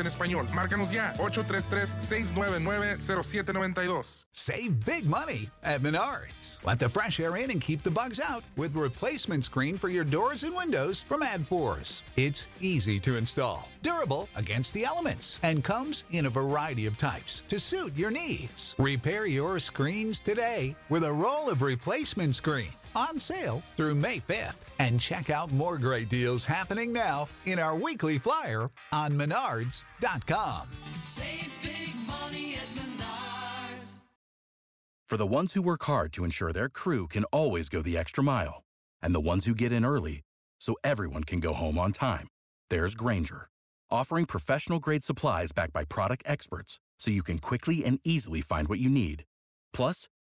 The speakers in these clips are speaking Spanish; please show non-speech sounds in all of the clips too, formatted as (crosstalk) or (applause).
en español. Márcanos ya, 833-699-0792. Save big money at Menards. Let the fresh air in and keep the bugs out with replacement screen for your doors and windows from AdForce. It's easy to install, durable against the elements, and comes in a variety of types to suit your needs. Repair your screens today with a roll of replacement screen on sale through May 5th. And check out more great deals happening now in our weekly flyer on menards.com. Save big money at Menards. For the ones who work hard to ensure their crew can always go the extra mile, and the ones who get in early so everyone can go home on time, there's Granger, offering professional grade supplies backed by product experts so you can quickly and easily find what you need. Plus,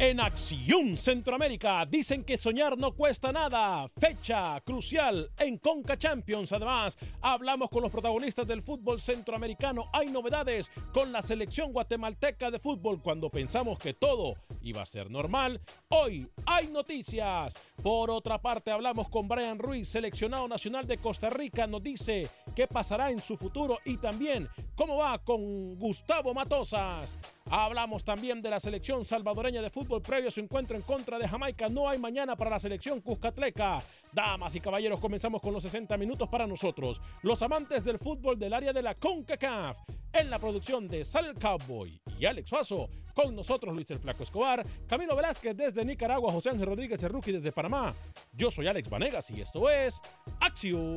En Acción Centroamérica dicen que soñar no cuesta nada. Fecha crucial en Conca Champions. Además, hablamos con los protagonistas del fútbol centroamericano. Hay novedades con la selección guatemalteca de fútbol. Cuando pensamos que todo iba a ser normal, hoy hay noticias. Por otra parte, hablamos con Brian Ruiz, seleccionado nacional de Costa Rica. Nos dice qué pasará en su futuro y también cómo va con Gustavo Matosas. Hablamos también de la selección salvadoreña de fútbol previo a su encuentro en contra de Jamaica. No hay mañana para la selección Cuscatleca. Damas y caballeros, comenzamos con los 60 minutos para nosotros, los amantes del fútbol del área de la CONCACAF. En la producción de Sal Cowboy y Alex Suazo, con nosotros Luis el Flaco Escobar, Camilo Velázquez desde Nicaragua, José Ángel Rodríguez Rookie desde Panamá. Yo soy Alex Vanegas y esto es Acción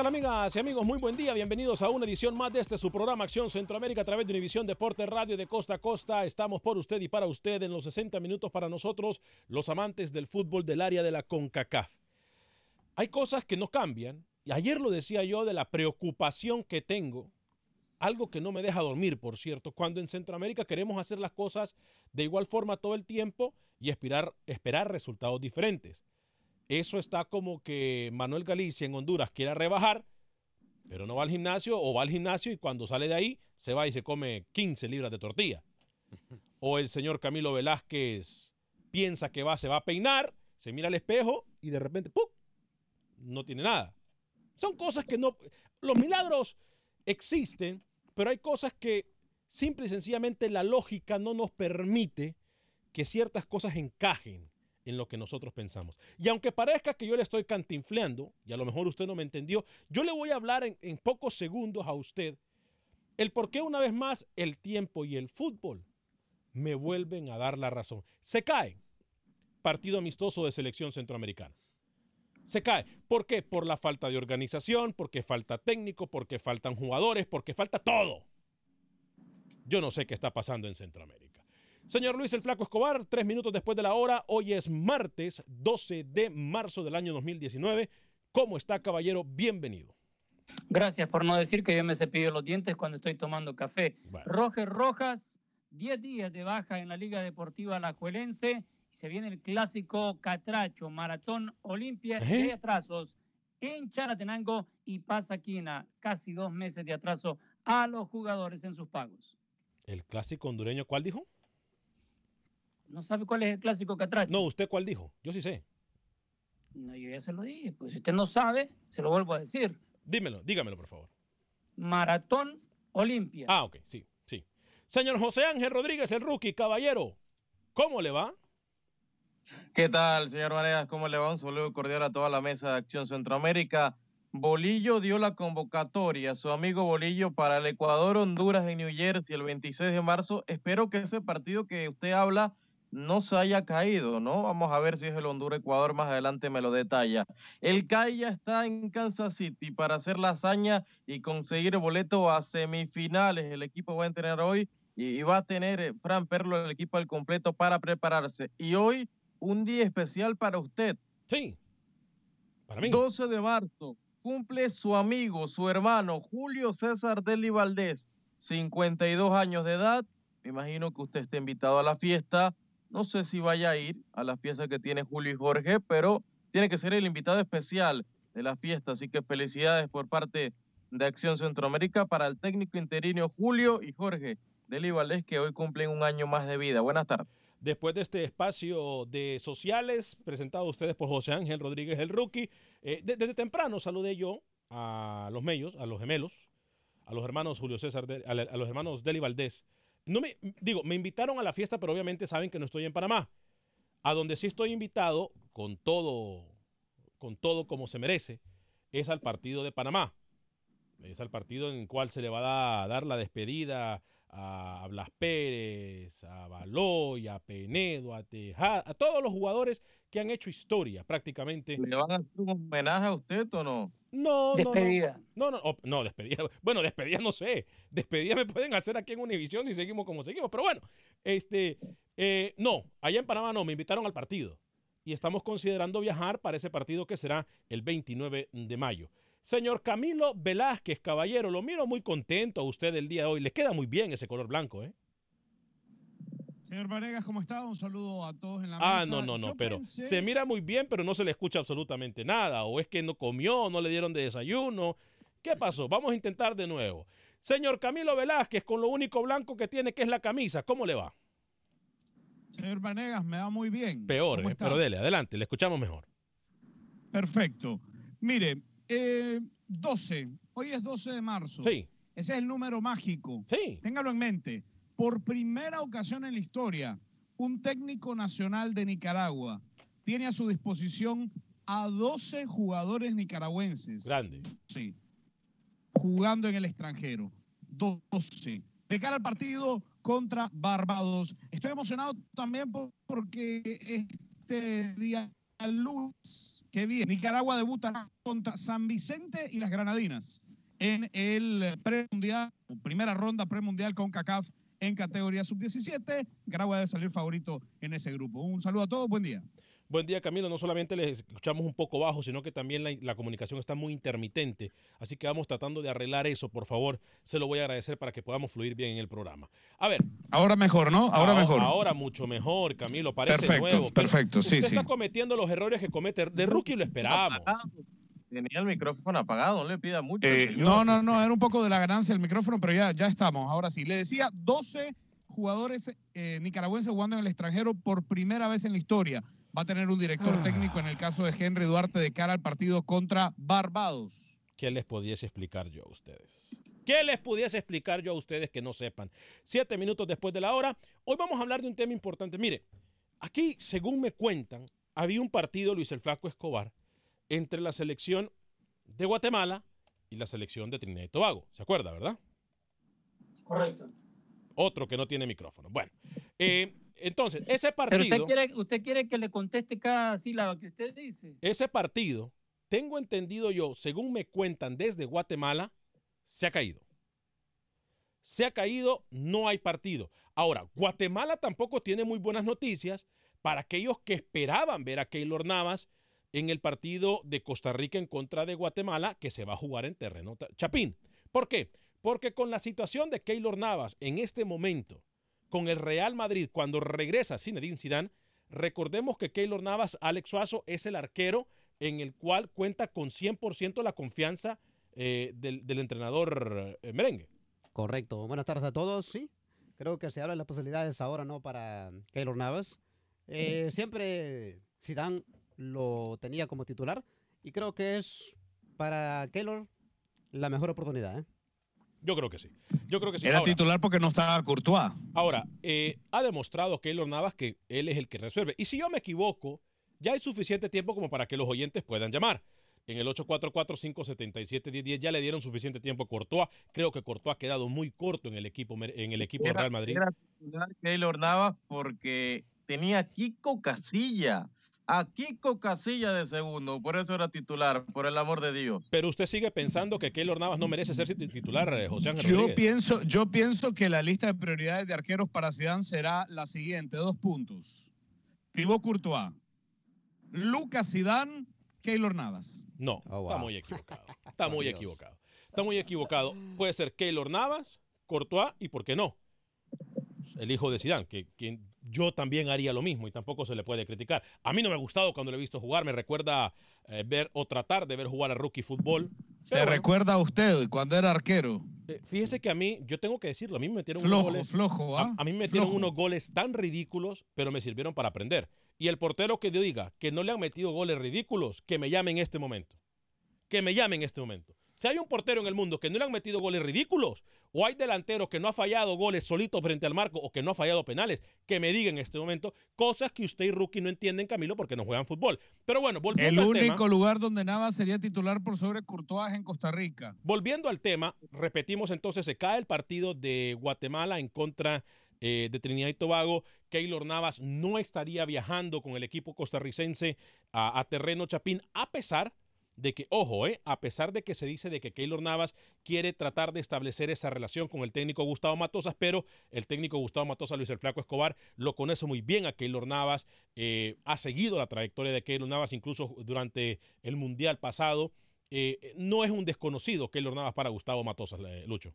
Tal amigas y amigos? Muy buen día, bienvenidos a una edición más de este su programa Acción Centroamérica a través de Univisión Deporte Radio de Costa a Costa. Estamos por usted y para usted en los 60 minutos para nosotros, los amantes del fútbol del área de la CONCACAF. Hay cosas que no cambian y ayer lo decía yo de la preocupación que tengo, algo que no me deja dormir, por cierto, cuando en Centroamérica queremos hacer las cosas de igual forma todo el tiempo y esperar, esperar resultados diferentes. Eso está como que Manuel Galicia en Honduras quiera rebajar, pero no va al gimnasio o va al gimnasio y cuando sale de ahí se va y se come 15 libras de tortilla. (laughs) O el señor Camilo Velázquez piensa que va, se va a peinar, se mira al espejo y de repente ¡pum! no tiene nada. Son cosas que no... Los milagros existen, pero hay cosas que simple y sencillamente la lógica no nos permite que ciertas cosas encajen en lo que nosotros pensamos. Y aunque parezca que yo le estoy cantinfleando, y a lo mejor usted no me entendió, yo le voy a hablar en, en pocos segundos a usted el por qué una vez más el tiempo y el fútbol me vuelven a dar la razón. Se cae partido amistoso de selección centroamericana. Se cae. ¿Por qué? Por la falta de organización, porque falta técnico, porque faltan jugadores, porque falta todo. Yo no sé qué está pasando en Centroamérica. Señor Luis el Flaco Escobar, tres minutos después de la hora, hoy es martes 12 de marzo del año 2019. ¿Cómo está, caballero? Bienvenido. Gracias por no decir que yo me cepillo los dientes cuando estoy tomando café. Bueno. Roger Rojas, 10 días de baja en la Liga Deportiva Alajuelense. Y se viene el clásico Catracho, Maratón Olimpia. ¿Eh? Hay atrasos en Charatenango y Pasaquina. Casi dos meses de atraso a los jugadores en sus pagos. El clásico hondureño, ¿cuál dijo? ¿No sabe cuál es el clásico Catracho? No, ¿usted cuál dijo? Yo sí sé. No, yo ya se lo dije. Pues si usted no sabe, se lo vuelvo a decir. Dímelo, dígamelo, por favor. Maratón Olimpia. Ah, ok, sí, sí. Señor José Ángel Rodríguez, el rookie, caballero, ¿cómo le va? ¿Qué tal, señor Vanegas? ¿Cómo le va? Un saludo cordial a toda la mesa de Acción Centroamérica. Bolillo dio la convocatoria a su amigo Bolillo para el Ecuador, Honduras en New Jersey el 26 de marzo. Espero que ese partido que usted habla no se haya caído, ¿no? Vamos a ver si es el Honduras-Ecuador, más adelante me lo detalla. El CAI ya está en Kansas City para hacer la hazaña y conseguir boleto a semifinales. El equipo va a entrenar hoy y y va a tener eh, Fran Perlo el equipo al completo para prepararse. Y hoy un día especial para usted. Sí, para mí. 12 de marzo cumple su amigo, su hermano Julio César Deli Valdés, 52 años de edad. Me imagino que usted está invitado a la fiesta. No sé si vaya a ir a la fiesta que tiene Julio y Jorge, pero tiene que ser el invitado especial de la fiesta. Así que felicidades por parte de Acción Centroamérica para el técnico interino Julio y Jorge Deli Valdés, que hoy cumplen un año más de vida. Buenas tardes. Después de este espacio de sociales presentado a ustedes por José Ángel Rodríguez, el rookie, eh, de- desde temprano saludé yo a los medios, a los gemelos, a los hermanos Julio César, a, los hermanos Deli Valdés. No me, digo, me invitaron a la fiesta, pero obviamente saben que no estoy en Panamá. A donde sí estoy invitado, con todo, con todo como se merece, es al partido de Panamá. Es al partido en el cual se le va a dar la despedida a Blas Pérez, a Baloy, a Penedo, a Tejada, a todos los jugadores que han hecho historia prácticamente. ¿Le van a hacer un homenaje a usted o no? No, no, Despedida. no. No, no, no, despedida. (laughs) Bueno, despedida no sé. Despedida me pueden hacer aquí en Univisión si seguimos como seguimos. Pero bueno, este, eh, no, allá en Panamá no, me invitaron al partido. Y estamos considerando viajar para ese partido que será el 29 de mayo. Señor Camilo Velázquez, caballero, lo miro muy contento a usted el día de hoy. Le queda muy bien ese color blanco, ¿eh? Señor Vanegas, ¿cómo está? Un saludo a todos en la Ah, mesa. no, no, no, Yo pero pensé- se mira muy bien, pero no se le escucha absolutamente nada. O es que no comió, no le dieron de desayuno. ¿Qué pasó? Vamos a intentar de nuevo. Señor Camilo Velázquez, con lo único blanco que tiene, que es la camisa, ¿cómo le va? Señor Vanegas, me va muy bien. Peor, ¿Cómo eh, pero dele, adelante, le escuchamos mejor. Perfecto. Mire, eh, 12. Hoy es 12 de marzo. Sí, Ese es el número mágico. sí. Téngalo en mente. Por primera ocasión en la historia, un técnico nacional de Nicaragua tiene a su disposición a 12 jugadores nicaragüenses. Grande. Sí. Jugando en el extranjero. 12. De cara al partido contra Barbados. Estoy emocionado también por- porque este día lunes que viene, Nicaragua debutará contra San Vicente y las Granadinas en el premundial, primera ronda premundial con CACAF en categoría sub-17. Nicaragua debe salir favorito en ese grupo. Un saludo a todos, buen día. Buen día, Camilo. No solamente les escuchamos un poco bajo, sino que también la, la comunicación está muy intermitente. Así que vamos tratando de arreglar eso, por favor. Se lo voy a agradecer para que podamos fluir bien en el programa. A ver, Ahora mejor, ¿no? Ahora Ahora- mejor. Ahora mucho mejor, Camilo. Parece Perfecto, nuevo. perfecto, sí, usted sí. está cometiendo los errores que comete de rookie, lo esperamos. Tenía el micrófono apagado, no le pida mucho. Eh, no, no, no, era un poco de la ganancia del micrófono, pero ya, ya estamos. Ahora sí, le decía 12 jugadores eh, nicaragüenses jugando en el extranjero por primera vez en la historia. Va a tener un director Ah. técnico en el caso de Henry Duarte de cara al partido contra Barbados. ¿Qué les pudiese explicar yo a ustedes? ¿Qué les pudiese explicar yo a ustedes que no sepan? Siete minutos después de la hora. Hoy vamos a hablar de un tema importante. Mire, aquí, según me cuentan, había un partido, Luis el Flaco Escobar, entre la selección de Guatemala y la selección de Trinidad y Tobago. ¿Se acuerda, verdad? Correcto. Otro que no tiene micrófono. Bueno, eh, entonces, ese Pero partido... usted quiere, usted quiere que le conteste cada sílaba que usted dice. ese partido tengo entendido yo, según me cuentan desde Guatemala, se ha caído. Se ha caído, no hay partido. Ahora, Guatemala tampoco tiene muy buenas noticias para aquellos que esperaban ver a Keylor Navas en el partido de Costa Rica en contra de Guatemala, que se va a jugar en terreno Chapín. ¿Por qué? Porque con la situación de Keylor Navas en este momento, con el Real Madrid, cuando regresa Zinedine Zidane, recordemos que Keylor Navas, Alex Suazo, es el arquero en el cual cuenta con 100% la confianza eh, del, del, entrenador eh, merengue. Correcto. Buenas tardes a todos. Sí, creo que se habla de las posibilidades ahora, ¿no? Para Keylor Navas. Eh, siempre Zidane lo tenía como titular y creo que es para Keylor la mejor oportunidad. ¿eh? Yo creo que sí. Yo creo que sí. Era ahora, titular porque no estaba Courtois. Ahora, eh, ha demostrado Keylor Navas que él es el que resuelve. Y si yo me equivoco, ya hay suficiente tiempo como para que los oyentes puedan llamar. En el 844-577-1010 ya le dieron suficiente tiempo a Courtois. Creo que Courtois ha quedado muy corto en el equipo, en el equipo era, Real Madrid. Era titular Keylor Navas porque tenía Kiko Casilla. A Kiko Casilla de segundo, por eso era titular, por el amor de Dios. Pero usted sigue pensando que Keylor Navas no merece ser titular, eh, José Ángel Yo Rodríguez. pienso, yo pienso que la lista de prioridades de arqueros para Zidane será la siguiente, dos puntos. Thibaut Courtois, Lucas Zidane, Keylor Navas. No, oh, wow. está muy equivocado. Está muy equivocado. Está muy equivocado. Puede ser Keylor Navas, Courtois y por qué no, el hijo de Zidane, que quien yo también haría lo mismo y tampoco se le puede criticar. A mí no me ha gustado cuando lo he visto jugar, me recuerda eh, ver o tratar de ver jugar a rookie fútbol. ¿Se bueno, recuerda a usted cuando era arquero? Eh, fíjese que a mí, yo tengo que decirlo, a mí me metieron flojo, unos goles. Flojo, ¿ah? a, a, mí me metieron unos goles tan ridículos, pero me sirvieron para aprender. Y el portero que diga que no le han metido goles ridículos, que me llame en este momento. Que me llame en este momento. Si hay un portero en el mundo que no le han metido goles ridículos, o hay delanteros que no ha fallado goles solitos frente al marco, o que no ha fallado penales, que me digan en este momento cosas que usted y Rookie no entienden, Camilo, porque no juegan fútbol. Pero bueno, volviendo El al único tema, lugar donde Navas sería titular por sobre Courtois en Costa Rica. Volviendo al tema, repetimos entonces, se cae el partido de Guatemala en contra eh, de Trinidad y Tobago. Keylor Navas no estaría viajando con el equipo costarricense a, a terreno Chapín, a pesar de que, ojo, eh, a pesar de que se dice de que Keylor Navas quiere tratar de establecer esa relación con el técnico Gustavo Matosas, pero el técnico Gustavo Matosas, Luis el Flaco Escobar, lo conoce muy bien a Keylor Navas, eh, ha seguido la trayectoria de Keylor Navas incluso durante el Mundial pasado. Eh, no es un desconocido Keylor Navas para Gustavo Matosas, Lucho.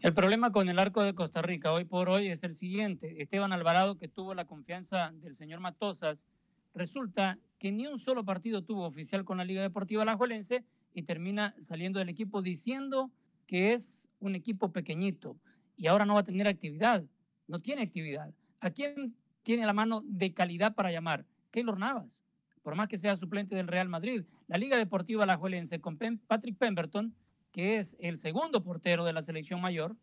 El problema con el arco de Costa Rica hoy por hoy es el siguiente. Esteban Alvarado, que tuvo la confianza del señor Matosas, resulta que ni un solo partido tuvo oficial con la Liga Deportiva Alajuelense y termina saliendo del equipo diciendo que es un equipo pequeñito y ahora no va a tener actividad. No tiene actividad. ¿A quién tiene la mano de calidad para llamar? Keylor Navas, por más que sea suplente del Real Madrid. La Liga Deportiva Alajuelense con Patrick Pemberton, que es el segundo portero de la selección mayor,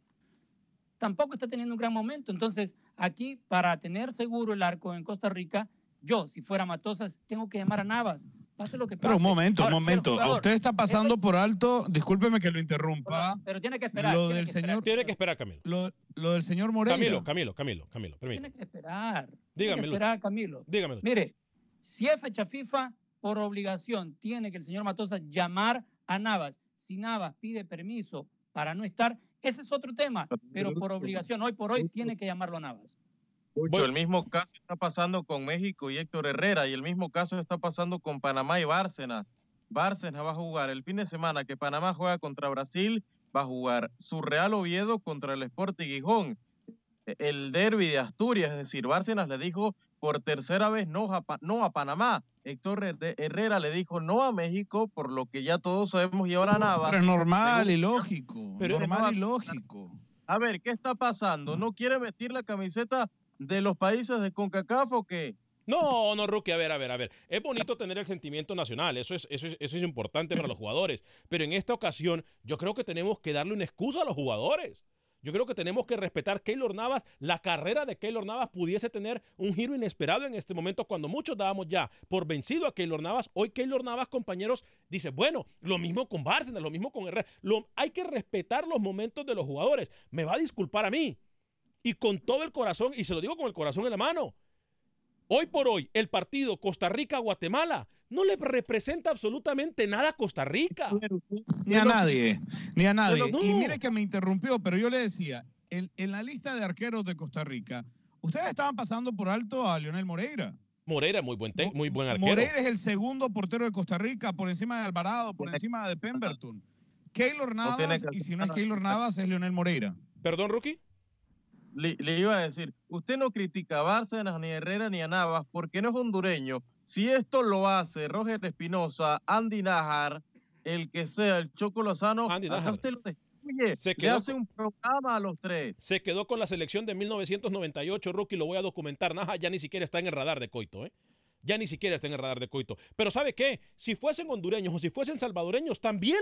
tampoco está teniendo un gran momento. Entonces, aquí, para tener seguro el arco en Costa Rica, yo, si fuera Matosas, tengo que llamar a Navas. Pase lo que pase. Pero un momento, Ahora, un momento. jugador, Usted está pasando por alto, discúlpeme que lo interrumpa. Pero tiene que esperar. Lo tiene del que esperar. señor- Tiene que esperar, Camilo. Lo, lo del señor Moreira. Camilo, Camilo, Camilo, Camilo, permítame. Tiene que esperar. Tiene Dígame, que Lucho. esperar, Camilo. Dígame. Mire, si es fecha FIFA, por obligación tiene que el señor Matosas llamar a Navas. Si Navas pide permiso para no estar, ese es otro tema. Pero por obligación, hoy por hoy, tiene que llamarlo a Navas. El mismo caso está pasando con México y Héctor Herrera, y el mismo caso está pasando con Panamá y Bárcenas. Bárcenas va a jugar el fin de semana que Panamá juega contra Brasil, va a jugar su Real Oviedo contra el Sporting Gijón. El derby de Asturias, es decir, Bárcenas le dijo por tercera vez no a, Pa- no a Panamá. Héctor Herre- Herrera le dijo no a México, por lo que ya todos sabemos, y ahora Navas. Pero es normal y lógico. Pero- normal y lógico. A ver, ¿qué está pasando? ¿No quiere vestir la camiseta de los países de CONCACAF o qué? No, no, Rookie, a ver, a ver, a ver. Es bonito tener el sentimiento nacional, eso es, eso es, eso es importante para los jugadores. Pero en esta ocasión, yo creo que tenemos que darle una excusa a los jugadores. Yo creo que tenemos que respetar Keylor Navas. La carrera de Keylor Navas pudiese tener un giro inesperado en este momento cuando muchos dábamos ya por vencido a Keylor Navas. Hoy Keylor Navas, compañeros, dice, bueno, lo mismo con Bárcenas, lo mismo con Herrera. Hay que respetar los momentos de los jugadores. Me va a disculpar a mí. Y con todo el corazón, y se lo digo con el corazón en la mano. Hoy por hoy, el partido Costa Rica-Guatemala no le representa absolutamente nada a Costa Rica. Ni a nadie, ni a nadie. No. Y mire que me interrumpió, pero yo le decía, en, en la lista de arqueros de Costa Rica, ustedes estaban pasando por alto a Leonel Moreira. Moreira, muy buen, te- muy buen arquero. Moreira es el segundo portero de Costa Rica, por encima de Alvarado, por encima de Pemberton. Keylor Navas, que y si no es Keylor Navas, es Leonel Moreira. Perdón, Rookie. Le, le iba a decir, usted no critica a Bárcenas, ni a Herrera, ni a Navas, porque no es hondureño. Si esto lo hace Roger Espinosa, Andy Najar, el que sea, el Choco Lozano, usted lo destruye. Se Le quedó hace con- un programa a los tres. Se quedó con la selección de 1998, Rookie, lo voy a documentar. Naja ya ni siquiera está en el radar de Coito, ¿eh? Ya ni siquiera está en el radar de Coito. Pero ¿sabe qué? Si fuesen hondureños o si fuesen salvadoreños, también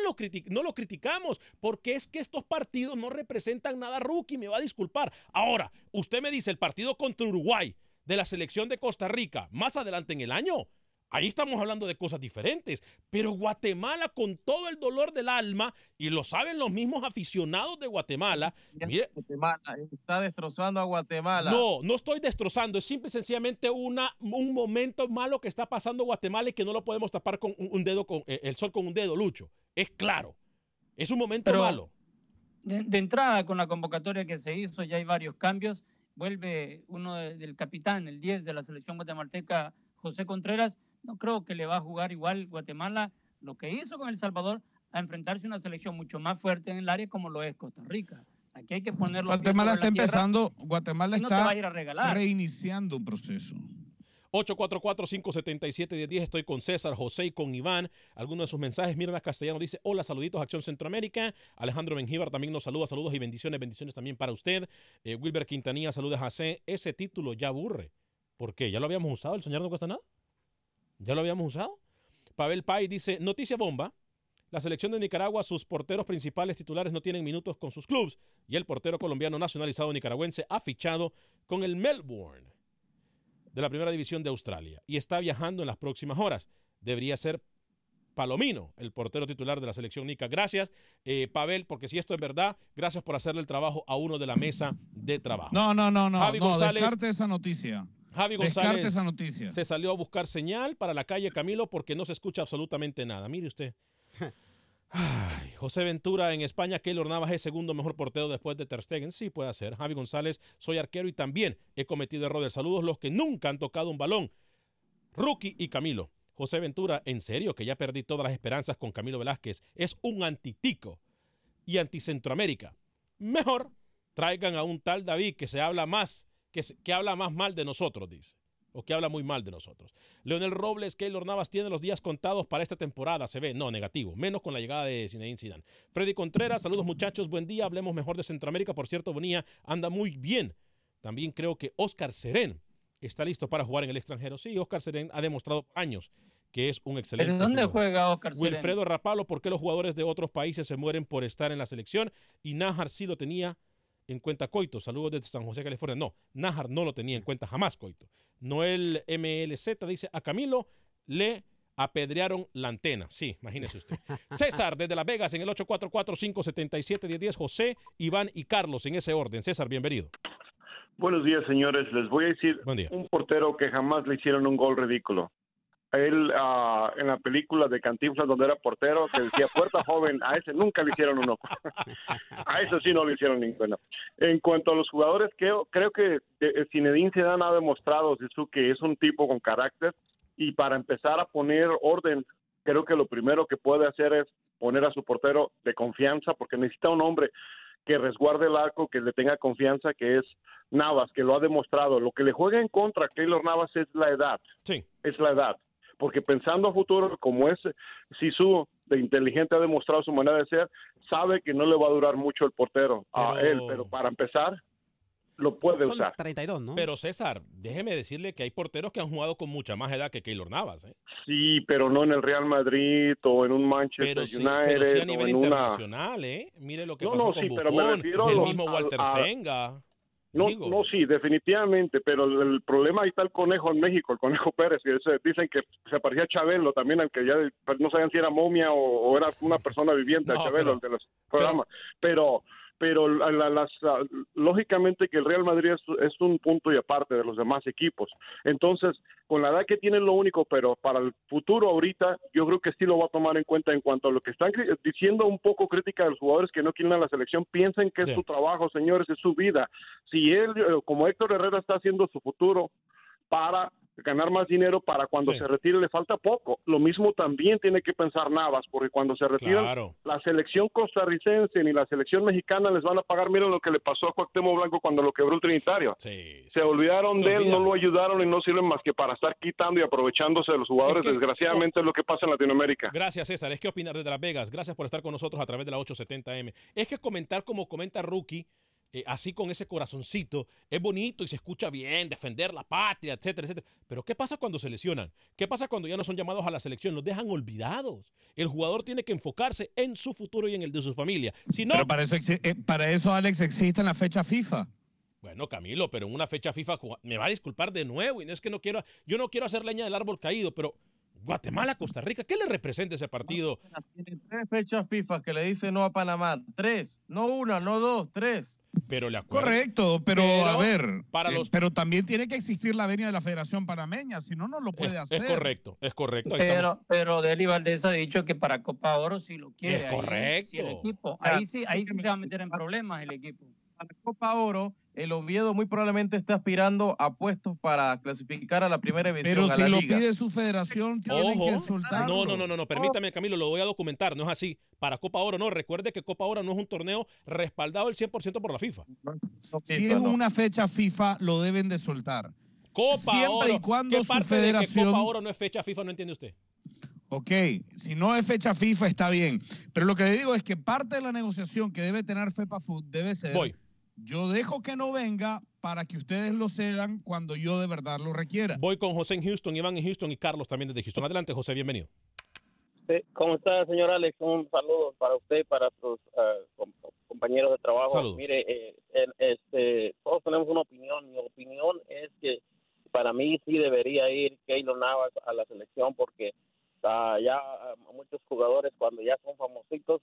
no lo criticamos, porque es que estos partidos no representan nada, Rookie, me va a disculpar. Ahora, usted me dice el partido contra Uruguay de la selección de Costa Rica, más adelante en el año. Ahí estamos hablando de cosas diferentes. Pero Guatemala, con todo el dolor del alma, y lo saben los mismos aficionados de Guatemala, mire, Guatemala está destrozando a Guatemala. no, no estoy destrozando, es simple y sencillamente una, un momento malo que está pasando Guatemala y que no lo podemos tapar con un, dedo, con eh, el sol con un dedo, Lucho. Es claro, es un momento Pero- malo. De, de entrada, con la convocatoria que se hizo, ya hay varios cambios. Vuelve uno de- del capitán, el 10 de la selección guatemalteca, José Contreras. No creo que le va a jugar igual Guatemala lo que hizo con El Salvador a enfrentarse a una selección mucho más fuerte en el área como lo es Costa Rica. Aquí hay que ponerlo. Guatemala está empezando, Guatemala no te está va a ir a regalar. reiniciando un proceso. 844-577-1010. Estoy con César, José y con Iván. Algunos de sus mensajes. Mirna Castellano dice: Hola, saluditos, Acción Centroamérica. Alejandro Benjíbar también nos saluda. Saludos y bendiciones. Bendiciones también para usted. Eh, Wilber Quintanilla, saludos a C. Ese título ya aburre. ¿Por qué? ¿Ya lo habíamos usado? ¿El soñar no cuesta nada? ¿Ya lo habíamos usado? Pavel Pay dice: Noticia bomba. La selección de Nicaragua, sus porteros principales titulares no tienen minutos con sus clubes y el portero colombiano nacionalizado nicaragüense ha fichado con el Melbourne de la primera división de Australia y está viajando en las próximas horas. Debería ser Palomino, el portero titular de la selección Nica. Gracias, eh, Pavel, porque si esto es verdad, gracias por hacerle el trabajo a uno de la mesa de trabajo. No, no, no, no. Javi no, González- descarte esa noticia. Javi González esa noticia. se salió a buscar señal para la calle Camilo porque no se escucha absolutamente nada. Mire usted. (laughs) Ay, José Ventura en España, Keylor Navas es segundo mejor portero después de Ter Stegen. Sí, puede ser. Javi González, soy arquero y también he cometido errores. Saludos los que nunca han tocado un balón. Rookie y Camilo. José Ventura, en serio, que ya perdí todas las esperanzas con Camilo Velázquez. Es un antitico y anticentroamérica. Mejor traigan a un tal David que se habla más, que, habla más mal de nosotros, dice. O que habla muy mal de nosotros. Leonel Robles, Keylor Navas tiene los días contados para esta temporada. Se ve, no, negativo. Menos con la llegada de Zinedine Zidane. Freddy Contreras, saludos muchachos, buen día. Hablemos mejor de Centroamérica. Por cierto, Bonilla anda muy bien. También creo que Oscar Serén está listo para jugar en el extranjero. Sí, Oscar Serén ha demostrado años que es un excelente. ¿Pero dónde jugador. juega Oscar Serén? Wilfredo Rapalo, ¿por qué los jugadores de otros países se mueren por estar en la selección? Y Nájar sí lo tenía en cuenta Coito. Saludos desde San José, California. No, Nájar no lo tenía en cuenta jamás Coito. Noel MLZ dice, a Camilo le apedrearon la antena. Sí, imagínese usted. (laughs) César, desde Las Vegas, en el 844-577-1010. José, Iván y Carlos, en ese orden. César, bienvenido. Buenos días, señores. Les voy a decir un portero que jamás le hicieron un gol ridículo. Él, ah, en la película de Cantinflas, donde era portero, que decía puerta joven, a ese nunca le hicieron uno. (laughs) a eso sí no le hicieron ninguna. En cuanto a los jugadores, creo, creo que eh, Zinedine Zidane ha demostrado Jesús, que es un tipo con carácter y para empezar a poner orden, creo que lo primero que puede hacer es poner a su portero de confianza, porque necesita un hombre que resguarde el arco, que le tenga confianza, que es Navas, que lo ha demostrado. Lo que le juega en contra a Keylor Navas es la edad. Sí. Es la edad. Porque pensando a futuro, como es Sisu de inteligente ha demostrado su manera de ser, sabe que no le va a durar mucho el portero a él, pero para empezar, lo puede Son usar. 32, ¿no? Pero César, déjeme decirle que hay porteros que han jugado con mucha más edad que Keylor Navas. ¿eh? Sí, pero no en el Real Madrid o en un Manchester Pero sí, United pero sí a o nivel en una... internacional, ¿eh? Mire lo que No, pasó no, con sí, pero me a el lo- mismo al- Walter a- Senga. No, Digo. no, sí, definitivamente, pero el, el problema ahí está el conejo en México, el conejo (laughs) Pérez, que ese- dicen que se parecía a Chabelo también, aunque ya pues, no sabían si era momia o, o era una persona viviente, No, Chabelo, pero- el de los programas. Pero, pero la- la- las, ah, lógicamente que el Real Madrid es, es un punto y aparte de los demás equipos. Entonces, con la edad que tiene lo único, pero para el futuro ahorita yo creo que sí lo va a tomar en cuenta en cuanto a lo que están diciendo un poco crítica de los jugadores que no quieren a la selección, piensen que es Bien. su trabajo, señores, es su vida. Si él, eh, como Héctor Herrera está haciendo su futuro para ganar más dinero para cuando Sí. se retire le falta poco. Lo mismo también tiene que pensar Navas, porque cuando se Claro. la selección costarricense ni la selección mexicana les van a pagar, miren lo que le pasó a Cuauhtémoc Blanco cuando lo quebró el Trinitario. Sí, Se olvidaron Se de él, no lo ayudaron y no sirven más que para estar quitando y aprovechándose de los jugadores. Es que- Desgraciadamente es lo que pasa en Latinoamérica. Gracias, César. Es que opinar desde Las Vegas. Gracias por estar con nosotros a través de la 870M. Es que comentar como comenta Rookie, eh, así con ese corazoncito, es bonito y se escucha bien, defender la patria, etcétera, etcétera. Pero ¿qué pasa cuando se lesionan? ¿Qué pasa cuando ya no son llamados a la selección? Los dejan olvidados. El jugador tiene que enfocarse en su futuro y en el de su familia. Si no, Pero para eso, eh, para eso, Alex, existe la fecha FIFA. Bueno, Camilo, pero en una fecha FIFA me va a disculpar de nuevo y no es que no quiero, yo no quiero hacer leña del árbol caído, pero Guatemala, Costa Rica, ¿qué le representa ese partido? Tiene tres fechas FIFA que le dice no a Panamá. Tres. No una, no dos, tres. Pero le acuerdo. Correcto, pero, Pero a ver, para eh, los- pero también tiene que existir la venia de la Federación Panameña, si no, no lo puede Es hacer. correcto, es correcto. ahí estamos. Pero, pero Deli Valdés ha dicho que para Copa Oro sí lo quiere. Es ahí, correcto. sí, el equipo. Ahí sí, ahí sí se va a meter en problemas el equipo. Para Copa Oro, el Oviedo muy probablemente está aspirando a puestos para clasificar a la primera división Pero a si la lo liga. pide su federación, tienen que soltarlo. no, no, no, no, no, permítame Camilo, lo voy a documentar, no es así. Para Copa Oro no, recuerde que Copa Oro no es un torneo respaldado el 100% por la FIFA. Si es una fecha FIFA, lo deben de soltar. Copa Siempre Oro, y cuando ¿qué su parte de que federación- Copa Oro no es fecha FIFA no entiende usted? Ok, si no es fecha FIFA está bien, pero lo que le digo es que parte de la negociación que debe tener FEPA Food debe ser, Voy. Yo dejo que no venga para que ustedes lo cedan cuando yo de verdad lo requiera. Voy con José en Houston, Iván en Houston y Carlos también desde Houston. Adelante, José, bienvenido. Sí, ¿Cómo está, señor Alex? Un saludo para usted y para sus com- compañeros de trabajo. Saludos. Mire, eh, en- este, todos tenemos una opinión. Mi opinión es que para mí sí debería ir Keylor Navas a la selección porque ah, ya ah, muchos jugadores cuando ya son famositos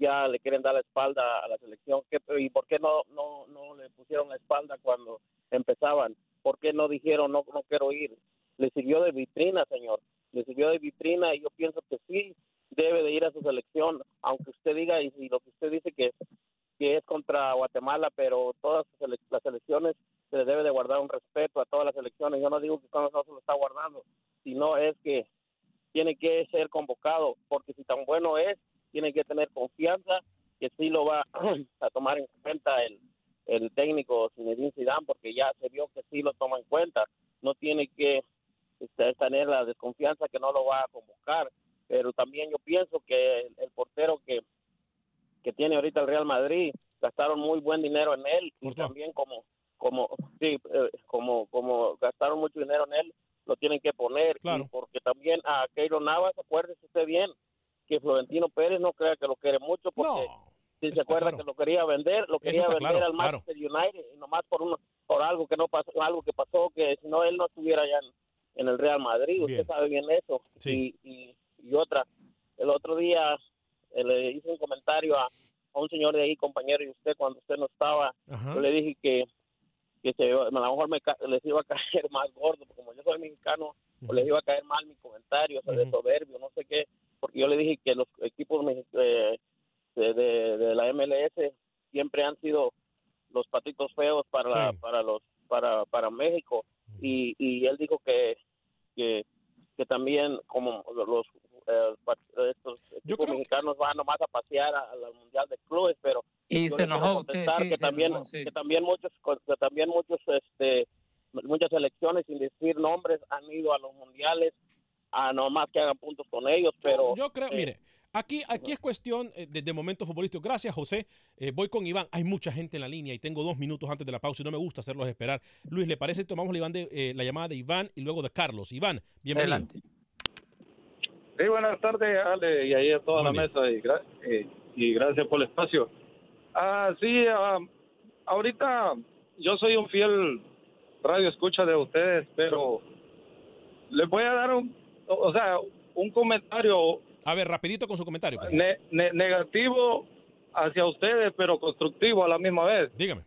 ya le quieren dar la espalda a la selección. ¿Qué- ¿Y por qué no, no, no le pusieron la espalda cuando empezaban? ¿Por qué no dijeron no, no quiero ir? Le sirvió de vitrina, señor. Le sirvió de vitrina y yo pienso que sí debe de ir a su selección, aunque usted diga y, lo que usted dice que, que es contra Guatemala, pero todas las selecciones se le debe de guardar un respeto a todas las selecciones. Yo no digo que Carlos no se lo está guardando, sino es que tiene que ser convocado, porque si tan bueno es, tiene que tener confianza que sí lo va (clears throat) a tomar en cuenta el, el técnico Zinedine Zidane, porque ya se vio que sí lo toma en cuenta. No tiene que este, tener la desconfianza que no lo va a convocar, pero también yo pienso que el, el portero que, que tiene ahorita el Real Madrid gastaron muy buen dinero en él y también como como sí eh, como como gastaron mucho dinero en él lo tienen que poner. Y porque también a Keiro Navas acuérdese usted bien que Florentino Pérez no crea que lo quiere mucho porque si se acuerda que lo quería vender lo quería vender claro, al claro. Manchester United y nomás por uno por algo que no pasó algo que pasó que si no él no estuviera ya en, en el Real Madrid Bien. usted sabe bien eso y, y, y otra el otro día eh, le hice un comentario a, a un señor de ahí compañero y usted cuando usted no estaba Ajá. yo le dije que que se, a lo mejor me, les iba a (laughs) caer más gordo, porque como yo soy mexicano, pues les iba a caer mal mi comentario, o sea, de soberbio, no sé qué, porque yo le dije que los equipos eh, de, de, de la MLS siempre han sido los patitos feos para la- Sí. para los para para México y, y él dijo que que, que también como los eh, estos equipos mexicanos van nomás a pasear a- al mundial de clubes pero Y yo se enojó usted, sí, que se también enojó, sí. que también muchos que también muchos este muchas selecciones sin decir nombres han ido a los mundiales a nomás que hagan puntos con ellos pero Yo creo, eh, mire, aquí, aquí es cuestión eh, de, de momentos futbolísticos. Gracias, José. Eh, voy con Iván. Hay mucha gente en la línea y tengo dos minutos antes de la pausa y no me gusta hacerlos esperar. Luis, ¿le parece tomamos la, Iván de, eh, la llamada de Iván y luego de Carlos? Iván, bienvenido. Sí, buenas tardes, Ale, y ahí a toda la mesa, y, gra- eh, y gracias por el espacio. Ah, sí, ah, ahorita yo soy un fiel radio escucha de ustedes, pero les voy a dar un, o sea, un comentario A ver, rapidito con su comentario. pues. ne- ne- negativo hacia ustedes, pero constructivo a la misma vez. Dígame.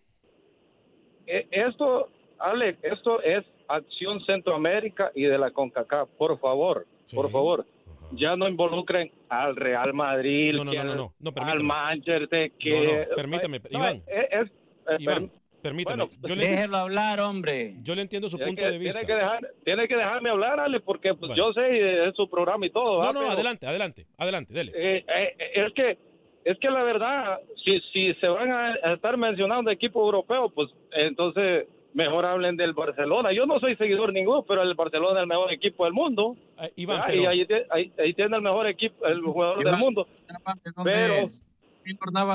Eh, Esto, Alex, esto es Acción Centroamérica y de la CONCACAF. Por favor, por favor. Ya no involucren al Real Madrid, No, no, que no, no, al- al. Manchester, que... No, no, permítame, Iván. es- es- eh, Iván, permítame. bueno, yo (laughs) le, Déjelo hablar, hombre. yo le entiendo su tiene punto que, de vista. Tiene que, dejar, tiene que dejarme hablar, Ale, porque pues, Bueno. yo sé, eh, es su programa y todo. No, ¿verdad? no, Pero- adelante, adelante, adelante, dele. Eh, eh, es que es que la verdad si si se van a, a estar mencionando equipos europeos pues entonces mejor hablen del Barcelona yo no soy seguidor ninguno pero el Barcelona es el mejor equipo del mundo Eh, Iván, Ah, pero- y ahí, ahí- ahí tiene el mejor equipo el jugador Iván, del mundo ¿Dónde pero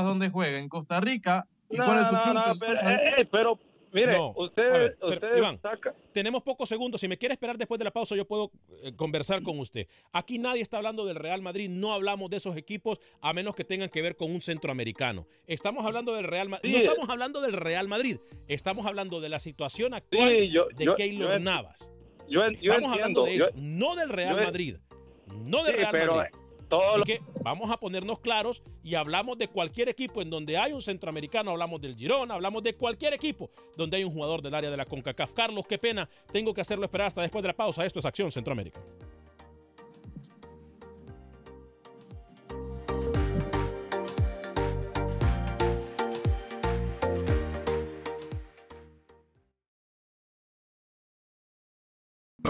¿dónde juega? ¿En Costa Rica? ¿Y no, cuál es su no, no, pero, eh, eh, pero mire No, usted a ver, pero, usted Iván, saca tenemos pocos segundos. Si me quiere esperar después de la pausa, yo puedo eh, conversar con usted. Aquí nadie está hablando del Real Madrid. No hablamos de esos equipos a menos que tengan que ver con un centroamericano. Estamos hablando del Real Madrid. No estamos hablando del Real Madrid. Estamos hablando de la situación actual Sí, yo- de yo- Keylor yo Navas. yo, en- yo Estamos hablando de entiendo, eso, yo- no del Real yo- Madrid. No del Sí, Real pero, Madrid. Todo Así que vamos a ponernos claros y hablamos de cualquier equipo en donde hay un centroamericano, hablamos del Girona, hablamos de cualquier equipo donde hay un jugador del área de la CONCACAF. Carlos, qué pena, tengo que hacerlo esperar hasta después de la pausa. Esto es Acción Centroamérica.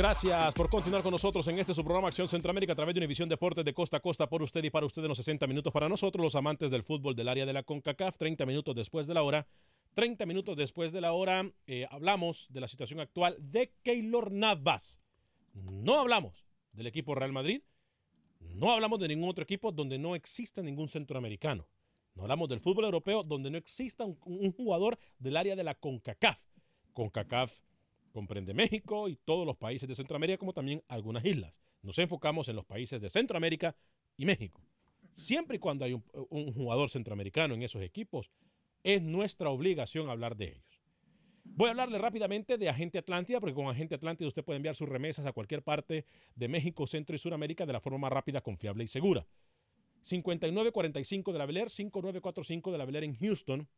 Gracias por continuar con nosotros en este su programa Acción Centroamérica a través de Univisión Deportes de costa a costa por usted y para usted en los 60 minutos para nosotros, los amantes del fútbol del área de la CONCACAF, 30 minutos después de la hora. 30 minutos después de la hora eh, hablamos de la situación actual de Keylor Navas. No hablamos del equipo Real Madrid, no hablamos de ningún otro equipo donde no exista ningún centroamericano. No hablamos del fútbol europeo donde no exista un, un jugador del área de la CONCACAF. CONCACAF comprende México y todos los países de Centroamérica, como también algunas islas. Nos enfocamos en los países de Centroamérica y México. Siempre y cuando hay un, jugador centroamericano en esos equipos, es nuestra obligación hablar de ellos. Voy a hablarle rápidamente de Agente Atlántida, porque con Agente Atlántida usted puede enviar sus remesas a cualquier parte de México, Centro y Suramérica de la forma más rápida, confiable y segura. 5945 de la Bel Air, 5945 de la Bel Air en Houston.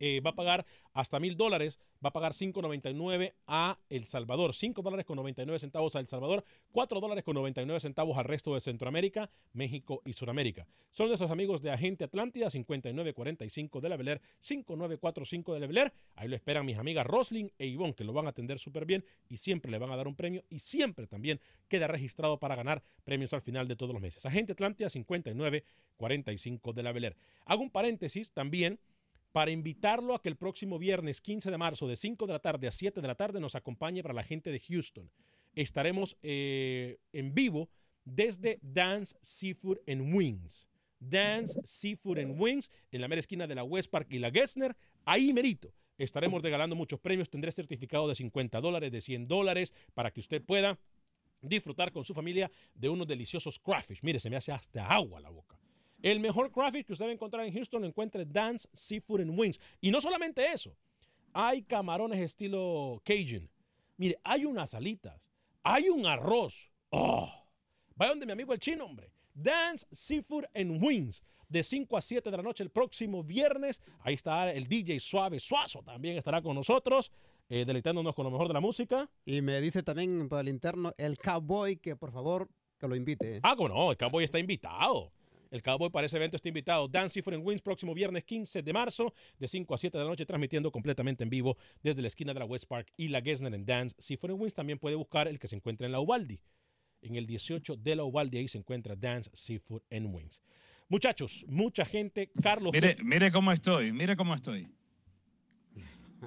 Eh, va a pagar hasta mil dólares, va a pagar 5.99 a El Salvador, 5 dólares con 99 centavos a El Salvador, 4 dólares con 99 centavos al resto de Centroamérica, México y Suramérica. Son nuestros amigos de Agente Atlántida, 5945 de la Bel Air, 5945 de la Bel Air. Ahí lo esperan mis amigas Roslyn e Ivonne, que lo van a atender súper bien y siempre le van a dar un premio y siempre también queda registrado para ganar premios al final de todos los meses. Agente Atlántida, 5945 de la Bel Air. Hago un paréntesis también para invitarlo a que el próximo viernes 15 de marzo de 5 de la tarde a 7 de la tarde nos acompañe para la gente de Houston. Estaremos eh, en vivo desde Dance Seafood and Wings. Dance Seafood and Wings en la mera esquina de la West Park y la Gessner. Ahí merito. Estaremos regalando muchos premios. Tendré certificado de 50 dólares, de 100 dólares para que usted pueda disfrutar con su familia de unos deliciosos crawfish. Mire, se me hace hasta agua la boca. El mejor crawfish que usted va a encontrar en Houston lo encuentra en Dance Seafood and Wings. Y no solamente eso, hay camarones estilo Cajun. Mire, hay unas alitas, hay un arroz. ¡Oh! Vaya donde mi amigo el chino, hombre. Dance Seafood and Wings. De 5 a 7 de la noche el próximo viernes. Ahí está el DJ Suave Suazo. También estará con nosotros, eh, deleitándonos con lo mejor de la música. Y me dice también por el interno el cowboy que por favor que lo invite. Ah, bueno, no, el Cowboy está invitado. El Cowboy para ese evento está invitado. Dance Seafood and Wings, próximo viernes 15 de marzo, de 5 a 7 de la noche, transmitiendo completamente en vivo desde la esquina de la West Park y la Gessner en Dance Seafood and Wings. También puede buscar el que se encuentra en la Ubaldi. En el 18 de la Ubaldi, ahí se encuentra Dance Seafood and Wings. Muchachos, mucha gente. Carlos. Mire, mire cómo estoy, mire cómo estoy.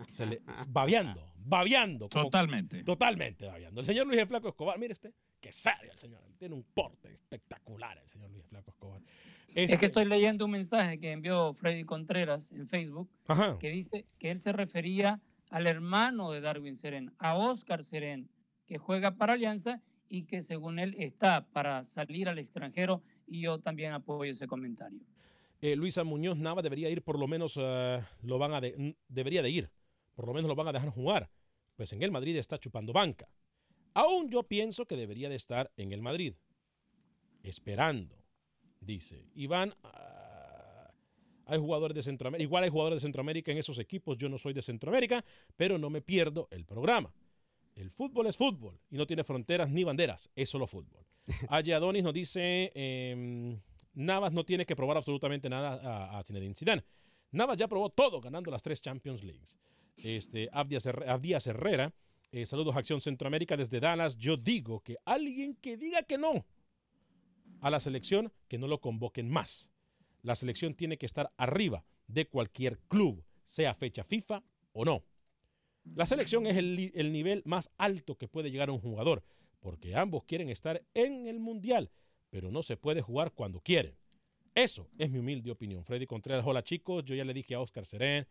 Se le, babeando, babeando. como- Totalmente. Totalmente babeando. El señor Luis de Flaco Escobar, mire usted, que serio el señor. Tiene un porte espectacular el señor Luis de Flaco Escobar. Es Este- que estoy leyendo un mensaje que envió Freddy Contreras en Facebook Ajá. que dice que él se refería al hermano de Darwin Seren, a Oscar Seren, que juega para Alianza y que según él está para salir al extranjero y yo también apoyo ese comentario. Eh, Luisa Muñoz Nava debería ir, por lo menos eh, lo van a debería de ir, por lo menos lo van a dejar jugar, pues en el Madrid está chupando banca. Aún yo pienso que debería de estar en el Madrid, esperando, dice Iván. Ah, hay jugadores de Centroamérica, igual hay jugadores de Centroamérica en esos equipos, yo no soy de Centroamérica, pero no me pierdo el programa. El fútbol es fútbol y no tiene fronteras ni banderas, es solo fútbol. (laughs) Aya Adonis nos dice, eh, Navas no tiene que probar absolutamente nada a, a Zinedine Zidane. Navas ya probó todo ganando las tres Champions Leagues. Este, Abdías Herrera, eh, saludos a Acción Centroamérica desde Dallas. Yo digo que alguien que diga que no a la selección, que no lo convoquen más. La selección tiene que estar arriba de cualquier club, sea fecha FIFA o no. La selección es el, nivel más alto que puede llegar un jugador, porque ambos quieren estar en el Mundial, pero no se puede jugar cuando quieren. Eso es mi humilde opinión. Freddy Contreras, hola chicos, yo ya le dije a Oscar Serén,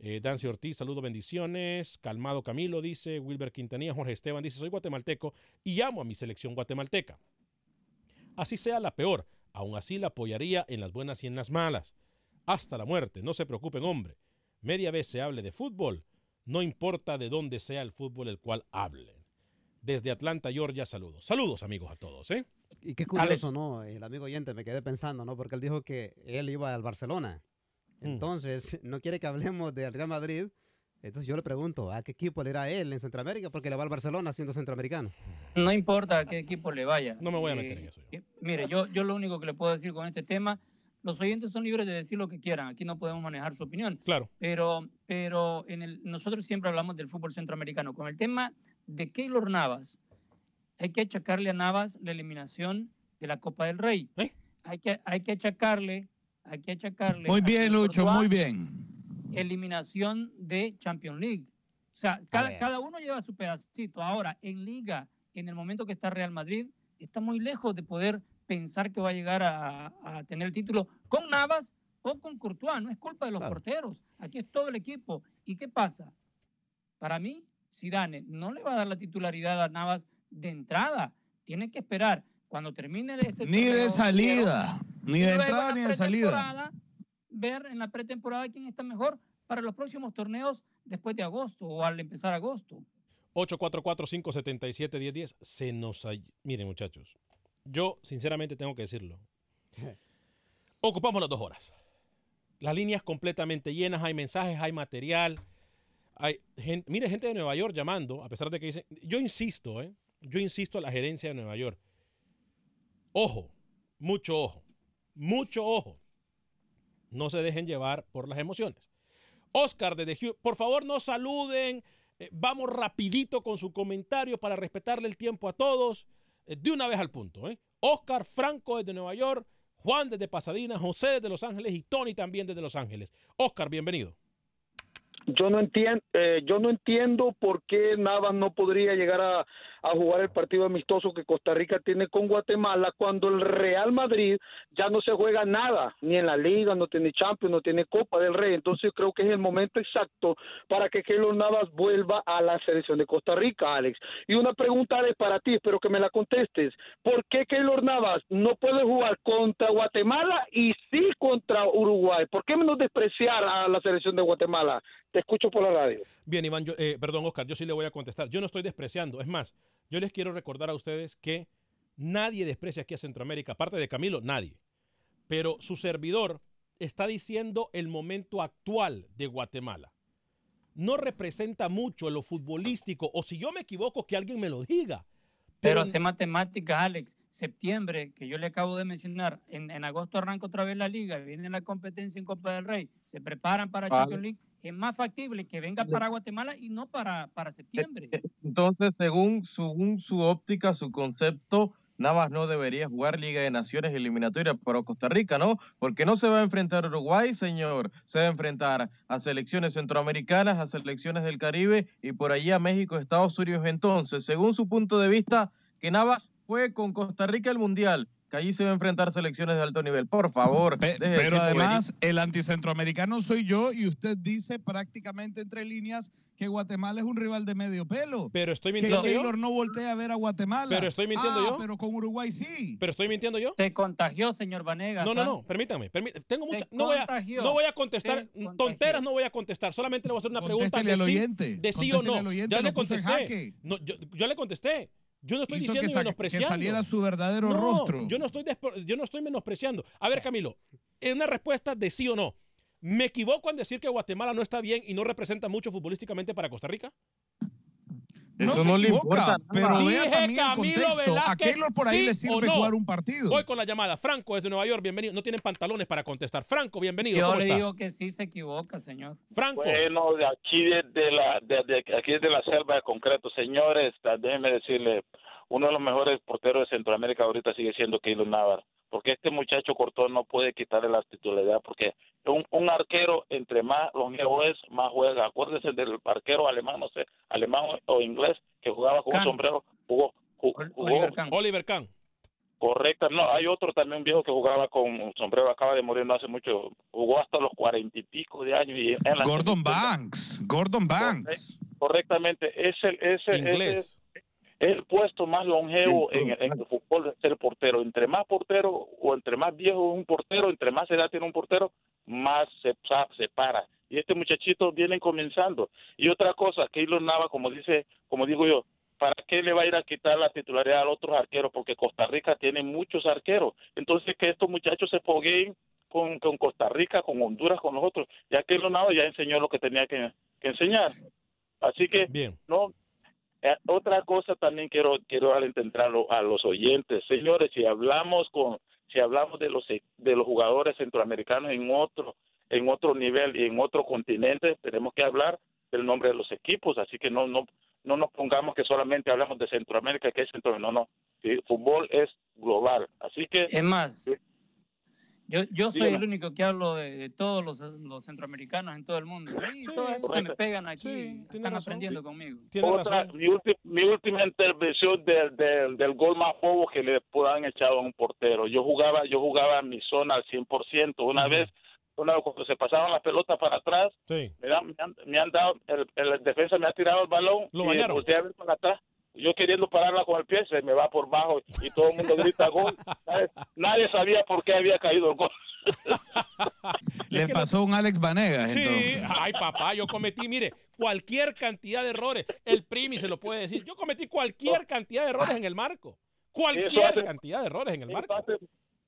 eh, Dancy Ortiz, saludo, bendiciones. Calmado Camilo dice, Wilber Quintanilla, Jorge Esteban dice, soy guatemalteco y amo a mi selección guatemalteca. Así sea la peor, aún así la apoyaría en las buenas y en las malas. Hasta la muerte, no se preocupen, hombre. Media vez se hable de fútbol, no importa de dónde sea el fútbol el cual hablen. Desde Atlanta, Georgia, saludos. Saludos, amigos, a todos. ¿eh? Y qué curioso, ¿no? El amigo oyente me quedé pensando, ¿no? Porque él dijo que él iba al Barcelona. Mm. Entonces, (laughs) no quiere que hablemos del Real Madrid. Entonces yo le pregunto, ¿a qué equipo le irá él en Centroamérica? Porque le va al Barcelona siendo centroamericano. No importa a qué equipo le vaya. No me voy a meter en eso. Eh, mire, yo, yo lo único que le puedo decir con este tema los oyentes son libres de decir lo que quieran. Aquí no podemos manejar su opinión. Claro. Pero, pero en el, nosotros siempre hablamos del fútbol centroamericano. Con el tema de Keylor Navas, hay que achacarle a Navas la eliminación de la Copa del Rey. ¿Eh? Hay, que, hay que achacarle, hay que achacarle. Muy bien, Lucho, muy bien. Eliminación de Champions League. O sea, cada, cada uno lleva su pedacito. Ahora, en Liga, en el momento que está Real Madrid, está muy lejos de poder pensar que va a llegar a, tener el título con Navas o con Courtois. No es culpa de los porteros. Aquí es todo el equipo. ¿Y qué pasa? Para mí, Zidane no le va a dar la titularidad a Navas de entrada. Tiene que esperar cuando termine este Ni de salida. Ni de entrada ni de salida. Ver en la pretemporada quién está mejor para los próximos torneos después de agosto o al empezar agosto. 844-577-1010. Se nos... Miren, muchachos, yo, sinceramente, tengo que decirlo. (laughs) Ocupamos las dos horas. Las líneas completamente llenas, hay mensajes, hay material. Hay gente, mire, gente de Nueva York llamando, a pesar de que dicen. Yo insisto, ¿eh? Yo insisto a la gerencia de Nueva York. Ojo, mucho ojo, mucho ojo. No se dejen llevar por las emociones. Oscar de The por favor no saluden. Eh, vamos rapidito con su comentario para respetarle el tiempo a todos. Eh, de una vez al punto. ¿eh? Oscar Franco desde Nueva York, Juan desde Pasadena, José desde Los Ángeles y Tony también desde Los Ángeles. Oscar, bienvenido. Yo no entiendo, eh, yo no entiendo por qué Navas no podría llegar a, a jugar el partido amistoso que Costa Rica tiene con Guatemala cuando el Real Madrid ya no se juega nada, ni en la liga, no tiene Champions, no tiene Copa del Rey. Entonces creo que es el momento exacto para que Keylor Navas vuelva a la selección de Costa Rica, Alex. Y una pregunta, Alex, para ti, espero que me la contestes. ¿Por qué Keylor Navas no puede jugar contra Guatemala y sí contra Uruguay? ¿Por qué menos despreciar a la selección de Guatemala? Te escucho por la radio. Bien, Iván, yo, eh, perdón, Oscar, yo sí le voy a contestar. Yo no estoy despreciando. Es más, yo les quiero recordar a ustedes que nadie desprecia aquí a Centroamérica, aparte de Camilo, nadie. Pero su servidor está diciendo el momento actual de Guatemala. No representa mucho lo futbolístico, o si yo me equivoco, que alguien me lo diga. Pero, hace matemáticas, Alex. Septiembre, que yo le acabo de mencionar, en, agosto arranca otra vez la liga, viene la competencia en Copa del Rey, se preparan para Champions League es más factible que venga para Guatemala y no para, para septiembre. Eh, entonces, según, según su óptica, su concepto, Navas no debería jugar Liga de Naciones eliminatoria para Costa Rica, ¿no? Porque no se va a enfrentar a Uruguay, señor. Se va a enfrentar a selecciones centroamericanas, a selecciones del Caribe y por allí a México, Estados Unidos. Entonces, según su punto de vista, que Navas fue con Costa Rica el Mundial que allí se va a enfrentar selecciones de alto nivel. Por favor. de Pero además, el anticentroamericano soy yo y usted dice prácticamente entre líneas que Guatemala es un rival de medio pelo. Pero estoy Que mintiendo yo. Taylor no voltea a ver a Guatemala. Pero estoy mintiendo Ah, yo. Pero con Uruguay sí. Pero estoy mintiendo yo. Te contagió, señor Vanegas. No, no, ¿ah? no, permítame. permí- tengo Te mucha, no, voy a, contagió. no voy a contestar, Te tonteras no voy a contestar, solamente le voy a hacer una pregunta Contéstele de al sí, oyente, de sí o no. ya le contesté. No, yo, yo le contesté. Yo no estoy diciendo que y sa- que menospreciando. saliera su verdadero No, rostro. Yo no estoy yo no estoy menospreciando. A ver, Camilo, en una respuesta de sí o no. ¿Me equivoco en decir que Guatemala no está bien y no representa mucho futbolísticamente para Costa Rica? Eso se no le equivoca, importa. pero vea Dije Camilo contexto. A Velázquez. Keylor por ahí ¿sí le o sirve no? jugar un partido. Voy con la llamada. Franco desde Nueva York, bienvenido. No tienen pantalones para contestar. Franco, bienvenido. Yo ¿Cómo le está? digo que sí se equivoca, señor. Franco. Bueno, de aquí desde la, aquí desde la selva de concreto, señores, déjenme decirle, uno de los mejores porteros de Centroamérica ahorita sigue siendo Keylor Navar, porque este muchacho Cortón no puede quitarle la titularidad, porque un, un arquero entre más longevo es, más juega. Acuérdense del arquero alemán, no sé, alemán o inglés, que jugaba con un sombrero, jugó, ju- jugó, Oliver Kahn. Correcta, no, hay otro también viejo que jugaba con un sombrero, acaba de morir no hace mucho, jugó hasta los cuarenta y pico de años. Y en la Gordon Banks. Gordon Banks. correctamente, es el, es el, Inglés. es el- el puesto más longevo en, el- en el fútbol es el portero. Entre más portero o entre más viejo un portero, entre más edad tiene un portero, más se, se para. Y este muchachito viene comenzando. Y otra cosa, Keylor Nava, como dice, como digo yo, ¿para qué le va a ir a quitar la titularidad a los otros arqueros? Porque Costa Rica tiene muchos arqueros. Entonces que estos muchachos se fogueen con, con Costa Rica, con Honduras, con los otros. Ya Keylor Nava ya enseñó lo que tenía que, que enseñar. Así que no eh, otra cosa también quiero quiero alentar a los oyentes, señores, si hablamos con si hablamos de los de los jugadores centroamericanos en otro en otro nivel y en otro continente, tenemos que hablar del nombre de los equipos, así que no no no nos pongamos que solamente hablamos de Centroamérica, que es Centroamérica, no, no, Sí, fútbol es global, así que Es más, yo, yo soy Dígame. el único que hablo de, de todos los, los centroamericanos en todo el mundo. Y todos estos se me pegan aquí, están aprendiendo conmigo. Otra, mi, ulti- mi última intervención del, del, del gol más bobo que le puedan echado a un portero. Yo jugaba yo jugaba mi zona al 100%. Una vez, una vez cuando se pasaban las pelotas para atrás, me, dan- me han, me han dado, el, el defensa me ha tirado el balón Lo y volteé a ver para atrás. Yo queriendo pararla con el pie, se me va por bajo y todo el mundo grita gol. Nadie sabía por qué había caído el gol. (laughs) Le pasó un Alex Vanegas, Sí, entonces. ay papá, yo cometí, mire, cualquier cantidad de errores. El Primi se lo puede decir. Yo cometí cualquier cantidad de errores en el marco. Cualquier hace- cantidad de errores en el marco.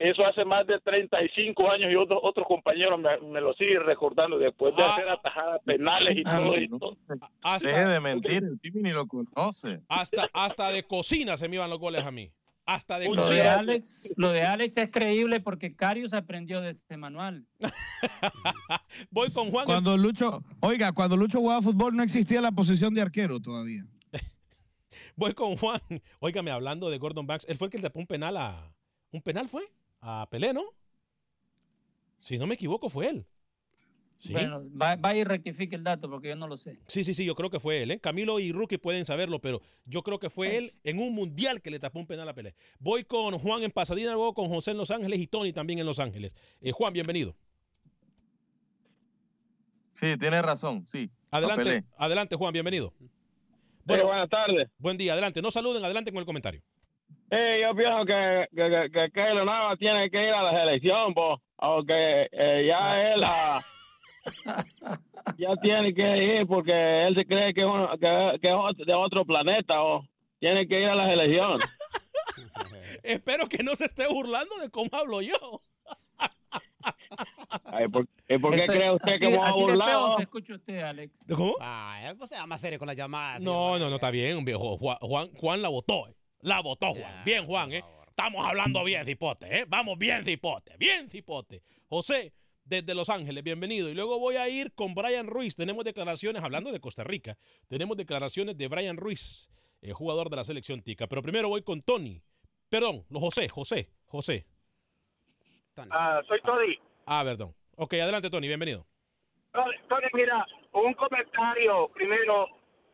Eso hace más de 35 años y otros otros compañeros me, me lo siguen recordando después de hacer atajadas penales y todo. y todo. Hasta- Deje de mentir, el Timmy ni lo conoce. Hasta, hasta de cocina se me iban los goles a mí. Hasta de Lo de, cocina. Alex, lo de Alex es creíble porque Carius aprendió de este manual. (laughs) Voy con Juan. Cuando Lucho, oiga, cuando Lucho jugaba fútbol no existía la posición de arquero todavía. (laughs) Voy con Juan. Óigame, hablando de Gordon Banks, él fue el que le tapó un penal a. ¿Un penal fue? A Pelé, ¿no? Si no me equivoco, fue él. Sí. Bueno, va, va y rectifique el dato porque yo no lo sé. Sí, sí, sí, yo creo que fue él. ¿eh? Camilo y Rookie pueden saberlo, pero yo creo que fue él en un mundial que le tapó un penal a Pelé. Voy con Juan en Pasadena, luego con José en Los Ángeles y Tony también en Los Ángeles. Eh, Juan, bienvenido. Sí, tiene razón, sí. Adelante, adelante, Juan, bienvenido. buenas tardes. Buen día, adelante. No saluden, adelante con el comentario. Eh, yo pienso que, que, que, que Keylor Navas tiene que ir a la selección, po, aunque eh, ya él ah, ya tiene que ir porque él se cree que es, uno- que, que es de otro planeta o tiene que ir a la selección. (laughs) Espero que no se esté burlando de cómo hablo yo. (laughs) Ay, ¿por, y por qué Eso- cree usted así- que de feo burlado? se escucha usted, Alex. ¿Cómo? Ay, pues sea más serio con las llamadas. No, no, no, está bien, viejo. Juan, Juan, Juan la votó. eh. La votó, Juan. Bien, Juan, ¿eh? Estamos hablando bien, cipote, ¿eh? Vamos bien, cipote. Bien, cipote. José, desde Los Ángeles, bienvenido. Y luego voy a ir con Brian Ruiz. Tenemos declaraciones, hablando de Costa Rica, tenemos declaraciones de Brian Ruiz, eh, jugador de la selección tica. Pero primero voy con Tony. Perdón, lo José, José, José. Ah, soy Tony. Ah, perdón. Ok, adelante, Tony, bienvenido. Tony, mira, un comentario. Primero,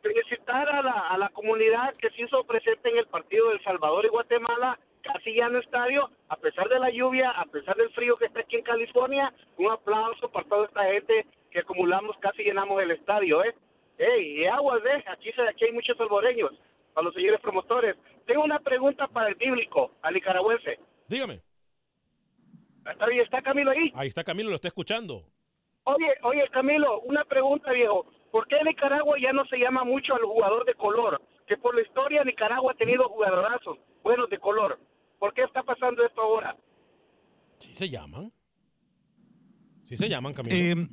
felicitar a la, a la comunidad que se hizo presente en el partido de El Salvador y Guatemala. Casi casi lleno estadio, a pesar de la lluvia, a pesar del frío que está aquí en California. Un aplauso para toda esta gente que acumulamos, casi llenamos el estadio, ¿eh? ¡Ey, y aguas, eh! Aquí, se- aquí hay muchos salvoreños, a los señores promotores. Tengo una pregunta para el bíblico, al nicaragüense. Dígame. ¿Está bien? ¿Está Camilo ahí? Ahí está Camilo, lo está escuchando. Oye, oye, Camilo, una pregunta, viejo. ¿Por qué Nicaragua ya no se llama mucho al jugador de color? Que por la historia Nicaragua ha tenido jugadorazos buenos de color. ¿Por qué está pasando esto ahora? Sí se llaman. Sí se llaman, Camilo. Eh,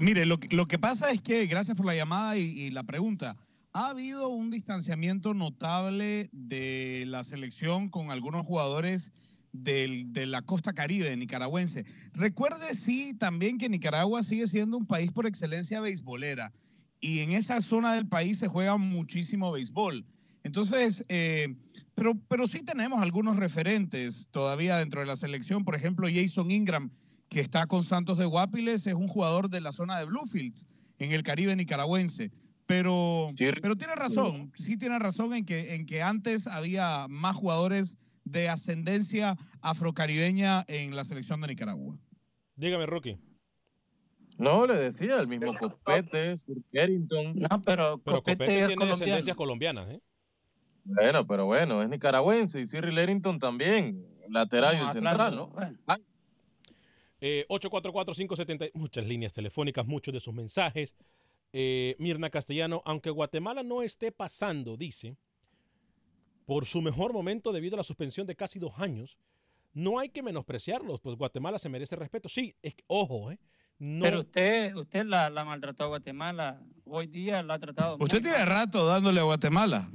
mire, lo, que- lo que pasa es que, gracias por la llamada y, y la pregunta, ha habido un distanciamiento notable de la selección con algunos jugadores del- de la costa caribe de nicaragüense. Recuerde, sí, también que Nicaragua sigue siendo un país por excelencia beisbolera y en esa zona del país se juega muchísimo béisbol. Entonces, eh, pero, pero sí tenemos algunos referentes todavía dentro de la selección. Por ejemplo, Jason Ingram, que está con Santos de Guapiles, es un jugador de la zona de Bluefields, en el Caribe nicaragüense. Pero, pero tiene razón, sí tiene razón en que, en que antes había más jugadores de ascendencia afrocaribeña en la selección de Nicaragua. Dígame, Rocky. No, le decía, el mismo Copete, Sir Carrington. No, pero, Pero Copete Copete es tiene colombiano. descendencias colombianas, ¿eh? Bueno, pero bueno, es nicaragüense y Cyril Ellington también, lateral y No, central, ¿no? Eh, 844-570, muchas líneas telefónicas, muchos de sus mensajes. Eh, Mirna Castellano, aunque Guatemala no esté pasando, dice, por su mejor momento debido a la suspensión de casi dos años, no hay que menospreciarlos, pues Guatemala se merece respeto. Sí, es que- ojo, ¿eh? No, Pero usted, usted la, la maltrató a Guatemala. Hoy día la ha tratado. Usted muy tiene mal. rato dándole a Guatemala.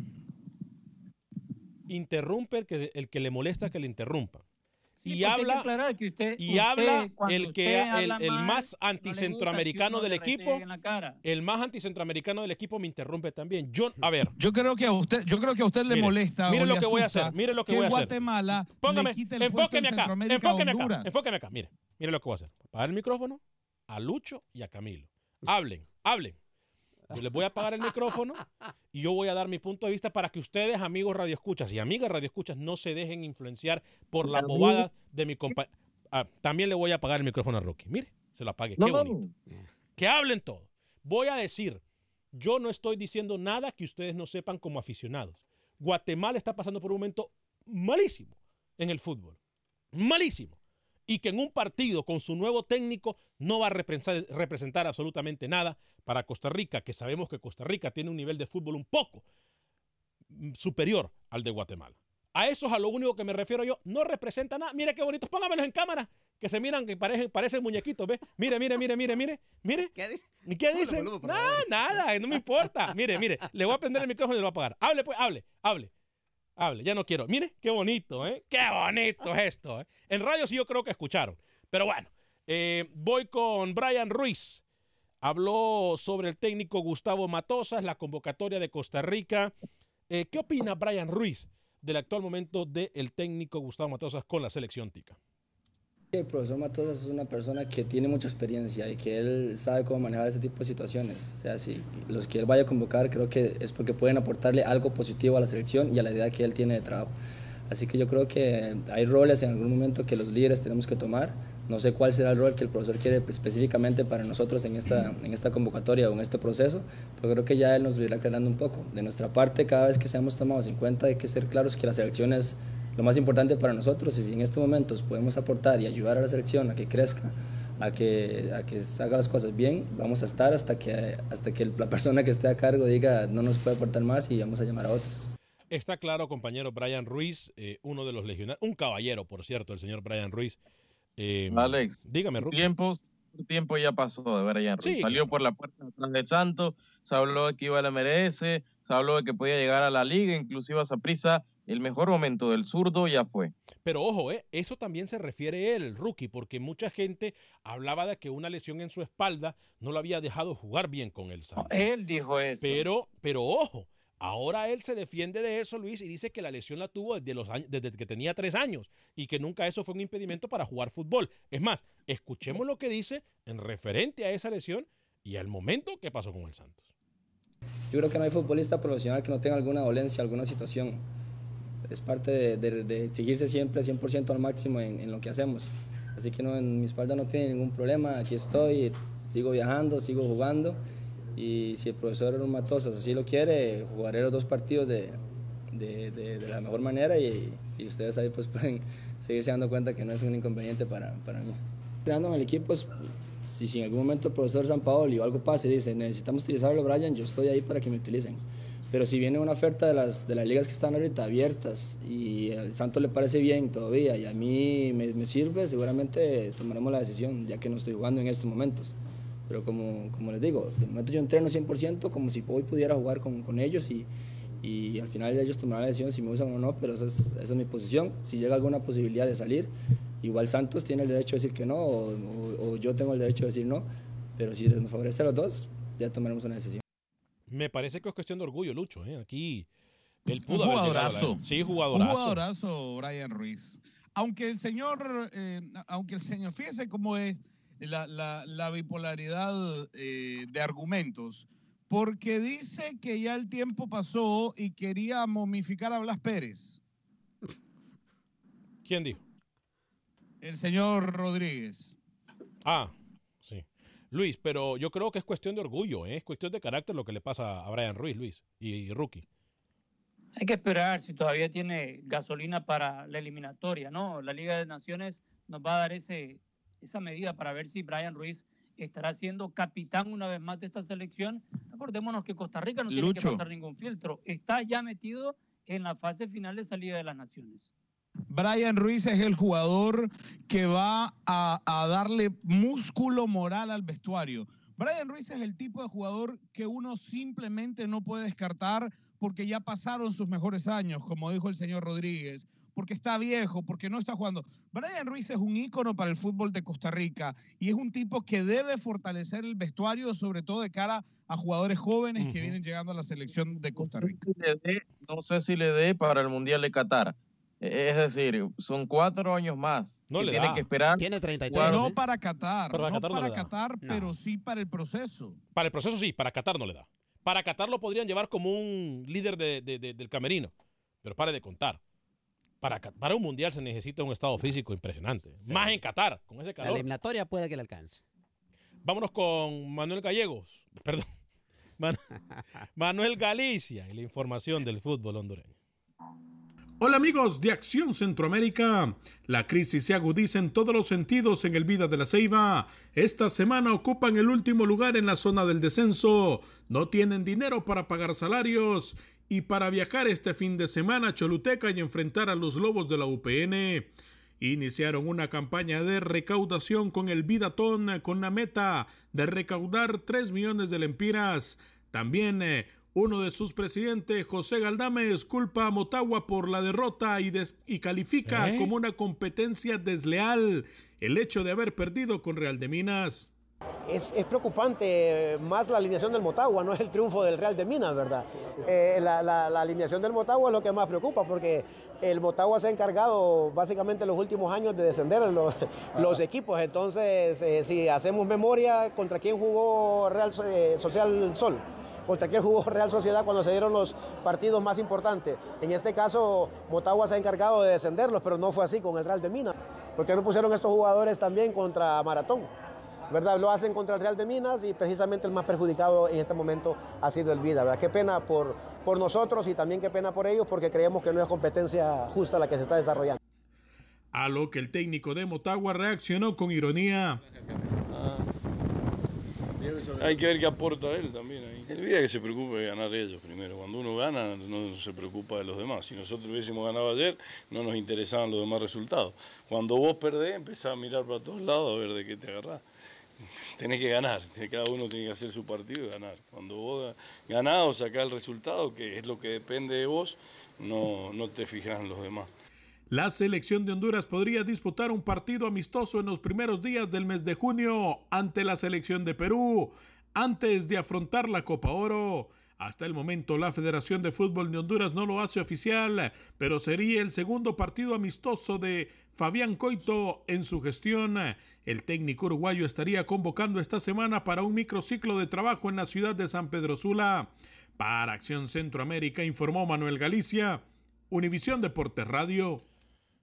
interrumpe el que, el que le molesta que le interrumpa. Sí, y habla, aclarar que usted- y usted, habla el que usted el, habla el más no anticentroamericano que del equipo, el más anticentroamericano del equipo me interrumpe también. Yo, a ver, Yo creo que a usted, yo creo que a usted le Mire, molesta. mire lo que voy a hacer, mire lo que que voy a hacer. Guatemala póngame, enfóqueme en acá, enfóqueme acá, enfóqueme acá, mire, mire lo que voy a hacer. Apagar el micrófono a Lucho y a Camilo. Hablen, hablen. Yo les voy a apagar el micrófono y yo voy a dar mi punto de vista para que ustedes, amigos radioescuchas y amigas radioescuchas, no se dejen influenciar por las bobadas de mi compañero. también le voy a apagar el micrófono a Rocky. Mire, se lo apague. No, Qué no, bonito. Que hablen todo. Voy a decir, yo no estoy diciendo nada que ustedes no sepan como aficionados. Guatemala está pasando por un momento malísimo en el fútbol. Malísimo. Y que en un partido con su nuevo técnico no va a representar, representar absolutamente nada para Costa Rica, que sabemos que Costa Rica tiene un nivel de fútbol un poco mm, superior al de Guatemala. A eso es a lo único que me refiero yo. No representa nada. Mire qué bonitos. Póngamelos en cámara. Que se miran, que parecen, parecen muñequitos. ¿Ve? Mire, mire, mire, mire, mire. Mire. ¿Y qué dicen? Nada, nada. No me importa. Mire, mire. Le voy a prender el micrófono y le voy a apagar. Hable, pues, hable, hable. Hable. Ya no quiero. Mire, qué bonito, ¿eh? Qué bonito es esto, ¿eh? En radio sí yo creo que escucharon. Pero bueno, eh, voy con Brian Ruiz. Habló sobre el técnico Gustavo Matosas, la convocatoria de Costa Rica. Eh, ¿Qué opina Brian Ruiz del actual momento del técnico Gustavo Matosas con la selección tica? El profesor Matosas es una persona que tiene mucha experiencia y que él sabe cómo manejar ese tipo de situaciones. O sea, si los que él vaya a convocar creo que es porque pueden aportarle algo positivo a la selección y a la idea que él tiene de trabajo. Así que yo creo que hay roles en algún momento que los líderes tenemos que tomar. No sé cuál será el rol que el profesor quiere específicamente para nosotros en esta, en esta convocatoria o en este proceso, pero creo que ya él nos lo irá aclarando un poco. De nuestra parte, cada vez que seamos tomados en cuenta, hay que ser claros que la selección es lo más importante para nosotros y si en estos momentos podemos aportar y ayudar a la selección a que crezca, a que, a que haga las cosas bien, vamos a estar hasta que, hasta que la persona que esté a cargo diga no nos puede aportar más y vamos a llamar a otros. Está claro, compañero Brian Ruiz, eh, uno de los legionarios, un caballero, por cierto, el señor Brian Ruiz. Eh, Alex, dígame, tiempos, tiempo ya pasó de Brian Ruiz. Sí, Salió por la puerta atrás de Santos, se habló de que iba a la MLS, se habló de que podía llegar a la liga, inclusive a Saprissa. El mejor momento del zurdo ya fue. Pero ojo, eh, eso también se refiere él, el rookie, porque mucha gente hablaba de que una lesión en su espalda no lo había dejado jugar bien con el Santos. Él dijo eso. Pero, pero ojo, ahora él se defiende de eso, Luis, y dice que la lesión la tuvo desde, los años, desde que tenía tres años y que nunca eso fue un impedimento para jugar fútbol. Es más, escuchemos lo que dice en referente a esa lesión y al momento que pasó con el Santos. Yo creo que no hay futbolista profesional que no tenga alguna dolencia, alguna situación. Es parte de, de, de exigirse siempre 100% al máximo en, en, lo que hacemos. Así que no, en mi espalda no tiene ningún problema, aquí estoy, sigo viajando, sigo jugando y si el profesor Matosas así lo quiere, jugaré los dos partidos de, de, de la mejor manera y, y, ustedes ahí pues (laughs) pueden seguirse dando cuenta que no es un inconveniente para, para mí. Entrenando en el equipo, si, si en algún momento el profesor San Paolo o algo pasa y dice necesitamos utilizarlo Brian, yo estoy ahí para que me utilicen. Pero si viene una oferta de las, de las ligas que están ahorita abiertas y al Santos le parece bien todavía y a mí me, sirve, seguramente tomaremos la decisión, ya que no estoy jugando en estos momentos. Pero como, como les digo, de momento yo entreno 100% como si hoy pudiera jugar con, con ellos y, y al final ellos tomarán la decisión si me usan o no, pero esa es, esa es mi posición. Si llega alguna posibilidad de salir, igual Santos tiene el derecho de decir que no o, o, yo tengo el derecho de decir no, pero si nos favorece a los dos, ya tomaremos una decisión. Me parece que es cuestión de orgullo, Lucho. ¿eh? Aquí él pudo un haber jugadorazo. Sí, jugadorazo. Un jugadorazo, Brian Ruiz. Aunque el señor, eh, aunque el señor, fíjese cómo es la, la, la bipolaridad eh, de argumentos, porque dice que ya el tiempo pasó y quería momificar a Blas Pérez. ¿Quién dijo? El señor Rodríguez. Ah. Luis, pero yo creo que es cuestión de orgullo, ¿eh? es cuestión de carácter lo que le pasa a Brian Ruiz, Luis, y, y Rookie. Hay que esperar si todavía tiene gasolina para la eliminatoria, ¿no? La Liga de Naciones nos va a dar ese, esa medida para ver si Brian Ruiz estará siendo capitán una vez más de esta selección. Acordémonos que Costa Rica no tiene que pasar ningún filtro. Está ya metido en la fase final de salida de las naciones. Brian Ruiz es el jugador que va a, a, darle músculo moral al vestuario. Brian Ruiz es el tipo de jugador que uno simplemente no puede descartar porque ya pasaron sus mejores años, como dijo el señor Rodríguez, porque está viejo, porque no está jugando. Brian Ruiz es un ícono para el fútbol de Costa Rica y es un tipo que debe fortalecer el vestuario, sobre todo de cara a jugadores jóvenes uh -huh. que vienen llegando a la selección de Costa Rica. No sé si le dé para el Mundial de Qatar. Es decir, son cuatro años más. No que le tiene da. que esperar. Tiene 33. No para Qatar, Pero a no Qatar no para le da. Qatar, No. pero sí para el proceso. Para el proceso sí, para Qatar no le da. Para Qatar lo podrían llevar como un líder de, de, de, del camerino, pero pare de contar. Para, para, un mundial se necesita un estado físico impresionante. Sí. Más en Qatar, con ese calor. La eliminatoria puede que le alcance. Vámonos con Manuel Gallegos. (laughs) Perdón. Man (laughs) Manuel Galicia y la información del fútbol hondureño. Hola amigos de Acción Centroamérica. La crisis se agudiza en todos los sentidos en el Vida de la Ceiba. Esta semana ocupan el último lugar en la zona del descenso. No tienen dinero para pagar salarios y para viajar este fin de semana a Choluteca y enfrentar a los Lobos de la UPN. Iniciaron una campaña de recaudación con el Vidatón con la meta de recaudar 3 millones de lempiras. También eh, uno de sus presidentes, José Galdames, culpa a Motagua por la derrota y, y califica ¿Eh? como una competencia desleal el hecho de haber perdido con Real de Minas. Es, es, preocupante más la alineación del Motagua, no es el triunfo del Real de Minas, ¿verdad? Eh, la, la, la, alineación del Motagua es lo que más preocupa porque el Motagua se ha encargado básicamente los últimos años de descender los, los equipos. Entonces, eh, si hacemos memoria, ¿contra quién jugó Real eh, Social Sol? Contra quién jugó Real Sociedad cuando se dieron los partidos más importantes. En este caso, Motagua se ha encargado de descenderlos, pero no fue así con el Real de Minas. porque no pusieron estos jugadores también contra Maratón? ¿verdad? Lo hacen contra el Real de Minas y precisamente el más perjudicado en este momento ha sido el Vida, ¿verdad? Qué pena por, por nosotros y también qué pena por ellos porque creemos que no es competencia justa la que se está desarrollando. A lo que el técnico de Motagua reaccionó con ironía. Ah, hay que ver qué aporta él también. Ahí. El Vida que se preocupe de ganar ellos primero. Cuando uno gana, no se preocupa de los demás. Si nosotros hubiésemos ganado ayer, no nos interesaban los demás resultados. Cuando vos perdés, empezás a mirar para todos lados a ver de qué te agarrás (laughs) tenés que ganar, cada uno tiene que hacer su partido y ganar. Cuando vos ganás o sacás el resultado, que es lo que depende de vos, no, no te fijas en los demás. La selección de Honduras podría disputar un partido amistoso en los primeros días del mes de junio ante la selección de Perú, antes de afrontar la Copa Oro. Hasta el momento la Federación de Fútbol de Honduras no lo hace oficial, pero sería el segundo partido amistoso de Fabián Coito en su gestión. El técnico uruguayo estaría convocando esta semana para un microciclo de trabajo en la ciudad de San Pedro Sula. Para Acción Centroamérica informó Manuel Galicia. Univisión Deportes Radio.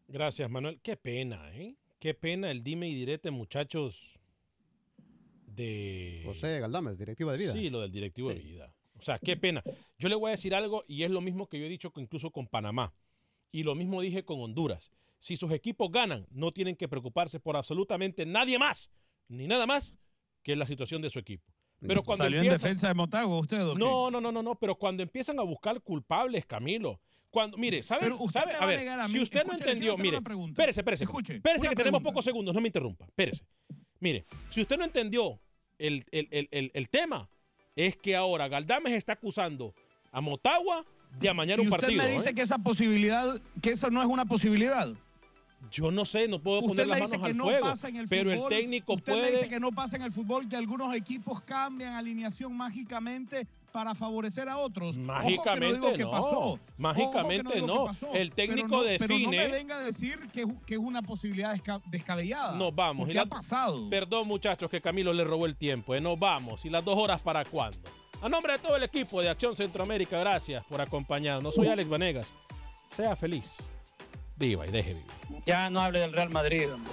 Gracias, Manuel. Qué pena, ¿eh? Qué pena el dime y direte, muchachos, de... José Galdames, directivo de vida. Sí, lo del directivo de vida. O sea, qué pena. Yo le voy a decir algo y es lo mismo que yo he dicho incluso con Panamá. Y lo mismo dije con Honduras. Si sus equipos ganan, no tienen que preocuparse por absolutamente nadie más, ni nada más que la situación de su equipo. Pero cuando ¿Salió en defensa de Motagua usted o qué? No, no, no, no, no, pero cuando empiezan a buscar culpables, Camilo, cuando, mire, ¿sabe? Pero usted sabe? A ver, a si usted no entendió, mire, espérese, espérese, Escuche, que tenemos pocos segundos, no me interrumpa, espérese. Mire, si usted no entendió el, el- el- el- tema, es que ahora Galdames está acusando a Motagua de amañar Y un usted partido. me dice ¿eh? que esa posibilidad, que eso no es una posibilidad. Yo no sé, no puedo Usted poner las manos al no fuego, el pero fútbol. el técnico usted me puede... dice que no pasa en el fútbol, que algunos equipos cambian alineación mágicamente para favorecer a otros. Ojo que Mágicamente no. digo que no. pasó. Mágicamente Ojo que no. digo que pasó. El Pero técnico Pero no define- me venga a decir que, es- que es una posibilidad desca- descabellada. Nos vamos. Y la- ha pasado. Perdón, muchachos, que Camilo le robó el tiempo. ¿eh? Nos vamos. ¿Y las dos horas para cuándo? A nombre de todo el equipo de Acción Centroamérica, gracias por acompañarnos. Soy Alex Vanegas. Sea feliz. Viva y deje vivir. Ya no hable del Real Madrid. hombre.